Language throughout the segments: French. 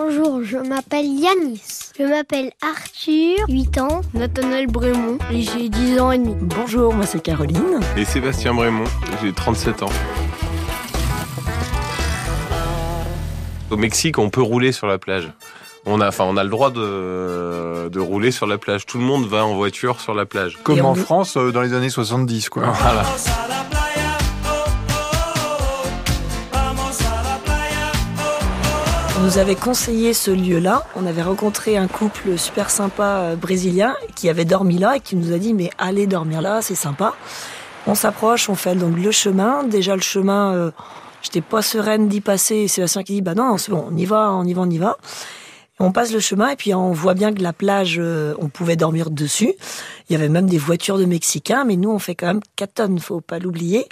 Bonjour, je m'appelle Yanis. Je m'appelle Arthur, 8 ans. Nathanaël Brémond, et j'ai 10 ans et demi. Bonjour, moi c'est Caroline. Et Sébastien Brémond, j'ai 37 ans. Au Mexique, on peut rouler sur la plage. On a, enfin, on a le droit de, de rouler sur la plage. Tout le monde va en voiture sur la plage. Comme Et en on- France euh, dans les années 70, quoi. Voilà. On nous avait conseillé ce lieu-là. On avait rencontré un couple super sympa euh, brésilien qui avait dormi là et qui nous a dit mais allez dormir là, c'est sympa. On s'approche, on fait donc le chemin. Déjà le chemin, euh, j'étais pas sereine d'y passer. Et Sébastien qui dit bah non, c'est bon, on y va, on y va, on y va. On passe le chemin et puis on voit bien que la plage, euh, on pouvait dormir dessus. Il y avait même des voitures de Mexicains, mais nous on fait quand même 4 tonnes, faut pas l'oublier.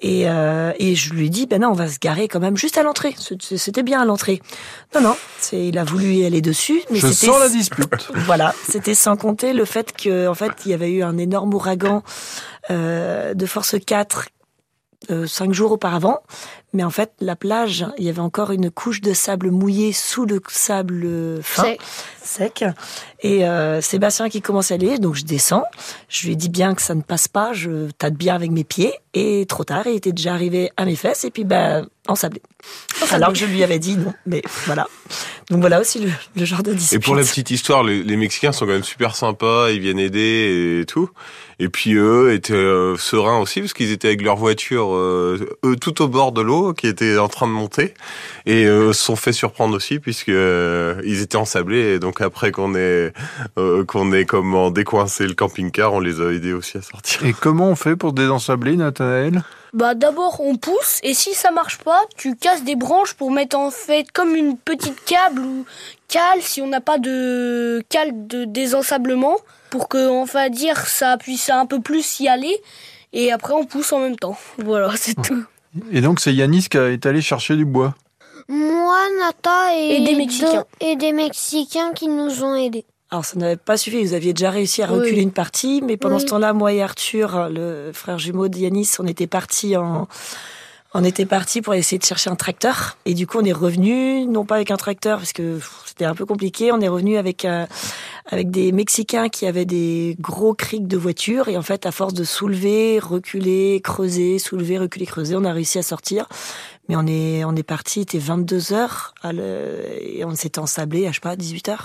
Et, euh, et je lui dit, ben non, on va se garer quand même juste à l'entrée. C'était bien à l'entrée. Non, non, c'est, il a voulu y aller dessus, mais Je sens la dispute. voilà, c'était sans compter le fait que, en fait, il y avait eu un énorme ouragan euh, de force 4 euh, cinq jours auparavant, mais en fait, la plage, il y avait encore une couche de sable mouillé sous le sable fin C'est sec. Et euh, Sébastien qui commence à aller, donc je descends. Je lui dit bien que ça ne passe pas, je tâte bien avec mes pieds. Et trop tard, il était déjà arrivé à mes fesses et puis ben ensablé. Alors que je lui avais dit non, mais voilà. Donc voilà aussi le, le genre de Et dispute. pour la petite histoire, les, les Mexicains sont quand même super sympas, ils viennent aider et tout. Et puis eux étaient euh, sereins aussi parce qu'ils étaient avec leur voiture, euh, eux tout au bord de l'eau, qui était en train de monter, et euh, se sont fait surprendre aussi puisque euh, ils étaient ensablés. Et donc après qu'on ait euh, qu'on ait comment décoincé le camping-car, on les a aidés aussi à sortir. Et comment on fait pour désensabler, Nathanaël? Bah d'abord on pousse et si ça marche pas, tu casses des branches pour mettre en fait comme une petite câble ou cale si on n'a pas de cale de désensablement pour que on va dire ça puisse un peu plus y aller et après on pousse en même temps. Voilà, c'est tout. Et donc c'est Yanis qui est allé chercher du bois. Moi, Nata et, Et des Mexicains. et des Mexicains qui nous ont aidés. Alors ça n'avait pas suffi, vous aviez déjà réussi à Oui. reculer une partie, mais pendant Oui. ce temps-là, moi et Arthur, le frère jumeau de Yanis, on était partis en on était partis pour essayer de chercher un tracteur et du coup on est revenu non pas avec un tracteur parce que c'était un peu compliqué, on est revenu avec euh, avec des Mexicains qui avaient des gros crics de voiture et en fait à force de soulever, reculer, creuser, soulever, reculer, creuser, on a réussi à sortir. Mais on est on est parti, il était 22 heures à le- et on s'était ensablé à je sais pas 18 heures.